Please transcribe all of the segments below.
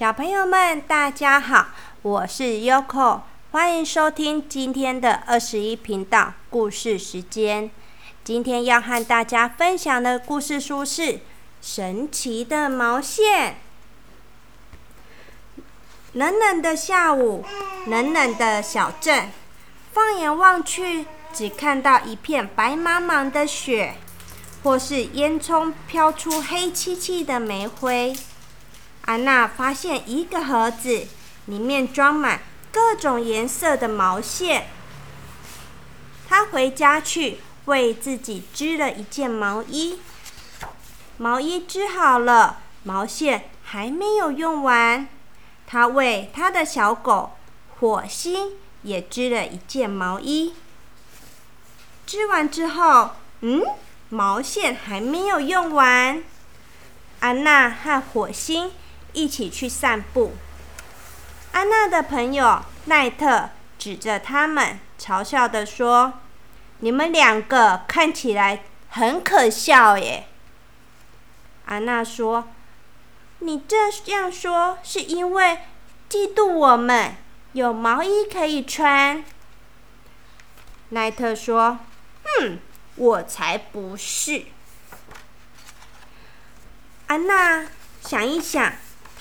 小朋友们，大家好，我是 Yoko，欢迎收听今天的二十一频道故事时间。今天要和大家分享的故事书是《神奇的毛线》。冷冷的下午，冷冷的小镇，放眼望去，只看到一片白茫茫的雪，或是烟囱飘出黑漆漆的煤灰。安娜发现一个盒子，里面装满各种颜色的毛线。她回家去为自己织了一件毛衣。毛衣织好了，毛线还没有用完。她为她的小狗火星也织了一件毛衣。织完之后，嗯，毛线还没有用完。安娜和火星。一起去散步。安娜的朋友奈特指着他们，嘲笑的说：“你们两个看起来很可笑耶。”安娜说：“你这样说是因为嫉妒我们有毛衣可以穿。”奈特说：“哼，我才不是。”安娜想一想。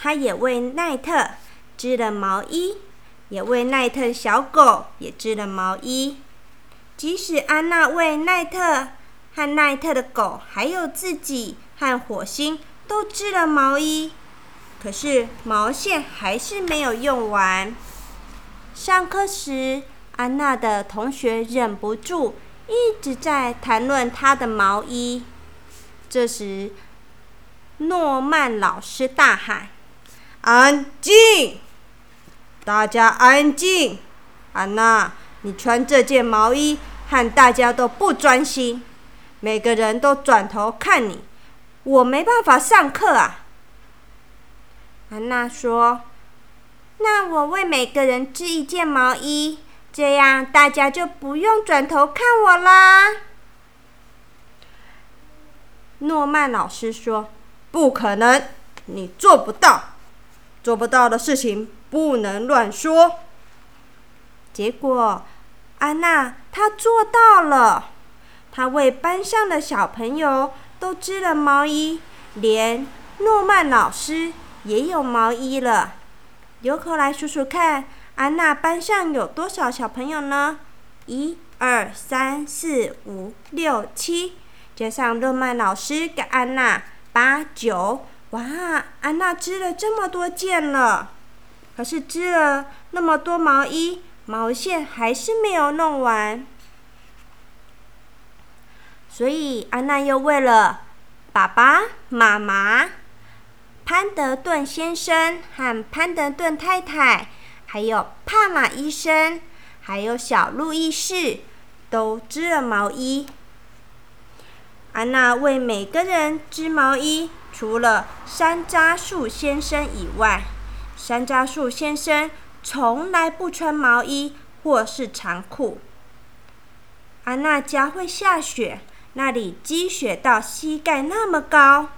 他也为奈特织了毛衣，也为奈特小狗也织了毛衣。即使安娜为奈特和奈特的狗，还有自己和火星都织了毛衣，可是毛线还是没有用完。上课时，安娜的同学忍不住一直在谈论她的毛衣。这时，诺曼老师大喊。安静！大家安静！安娜，你穿这件毛衣，和大家都不专心，每个人都转头看你，我没办法上课啊。安娜说：“那我为每个人织一件毛衣，这样大家就不用转头看我啦。”诺曼老师说：“不可能，你做不到。”做不到的事情不能乱说。结果，安娜她做到了，她为班上的小朋友都织了毛衣，连诺曼老师也有毛衣了。由口来数数看，安娜班上有多少小朋友呢？一、二、三、四、五、六、七，加上诺曼老师跟安娜，八、九。哇，安娜织了这么多件了，可是织了那么多毛衣，毛线还是没有弄完。所以安娜又为了爸爸妈妈、潘德顿先生和潘德顿太太，还有帕玛医生，还有小路易士，都织了毛衣。安娜为每个人织毛衣。除了山楂树先生以外，山楂树先生从来不穿毛衣或是长裤。安娜家会下雪，那里积雪到膝盖那么高，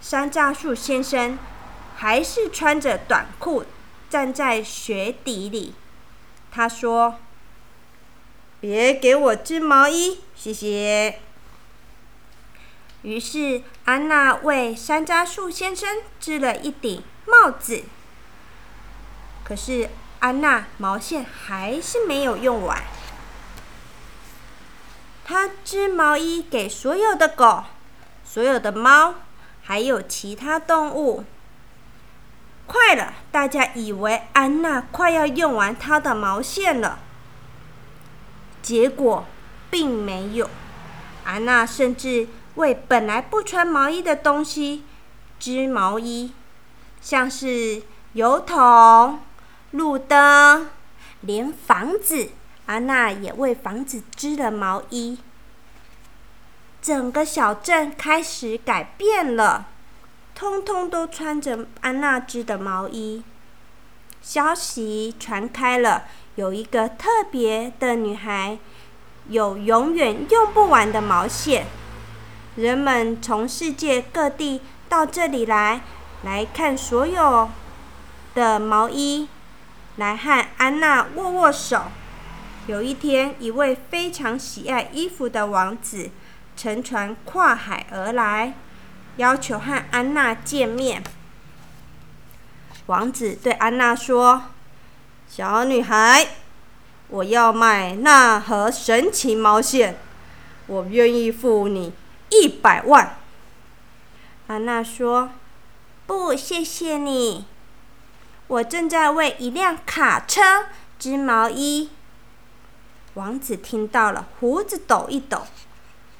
山楂树先生还是穿着短裤站在雪底里。他说：“别给我织毛衣，谢谢。”于是，安娜为山楂树先生织了一顶帽子。可是，安娜毛线还是没有用完。她织毛衣给所有的狗、所有的猫，还有其他动物。快了，大家以为安娜快要用完她的毛线了，结果并没有。安娜甚至。为本来不穿毛衣的东西织毛衣，像是油桶、路灯，连房子，安娜也为房子织了毛衣。整个小镇开始改变了，通通都穿着安娜织的毛衣。消息传开了，有一个特别的女孩，有永远用不完的毛线。人们从世界各地到这里来，来看所有的毛衣，来和安娜握握手。有一天，一位非常喜爱衣服的王子乘船跨海而来，要求和安娜见面。王子对安娜说：“小女孩，我要买那盒神奇毛线，我愿意付你一百万。”安娜说：“不，谢谢你，我正在为一辆卡车织毛衣。”王子听到了，胡子抖一抖，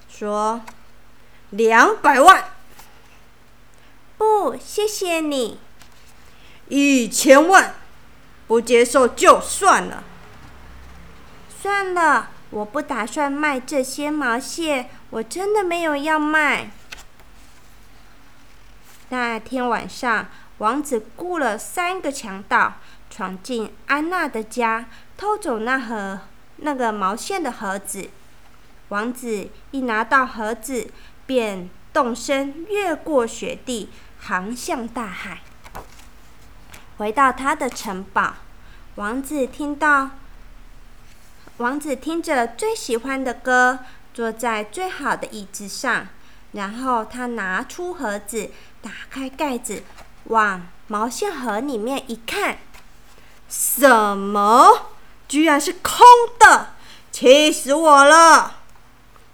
说：“两百万。”不，谢谢你。一千万，不接受就算了。算了，我不打算卖这些毛线，我真的没有要卖。那天晚上，王子雇了三个强盗，闯进安娜的家，偷走那盒。那个毛线的盒子，王子一拿到盒子，便动身越过雪地，航向大海。回到他的城堡，王子听到，王子听着最喜欢的歌，坐在最好的椅子上，然后他拿出盒子，打开盖子，往毛线盒里面一看，什么？居然是空的，气死我了！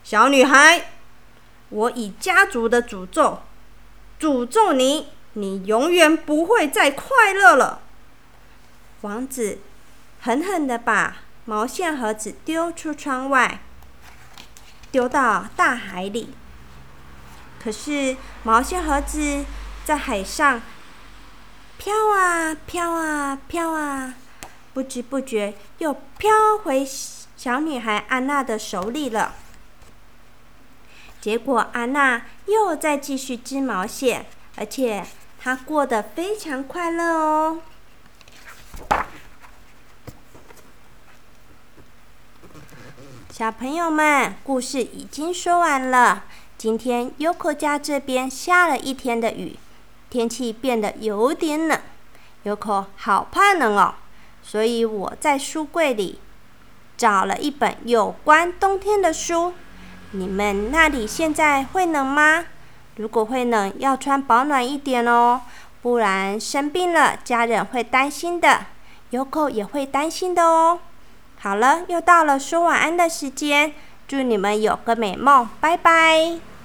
小女孩，我以家族的诅咒诅咒你，你永远不会再快乐了。王子狠狠的把毛线盒子丢出窗外，丢到大海里。可是毛线盒子在海上飘啊飘啊飘啊。不知不觉又飘回小女孩安娜的手里了。结果安娜又在继续织毛线，而且她过得非常快乐哦。小朋友们，故事已经说完了。今天优酷家这边下了一天的雨，天气变得有点冷，优酷好怕冷哦。所以我在书柜里找了一本有关冬天的书。你们那里现在会冷吗？如果会冷，要穿保暖一点哦，不然生病了，家人会担心的，有口也会担心的哦。好了，又到了说晚安的时间，祝你们有个美梦，拜拜。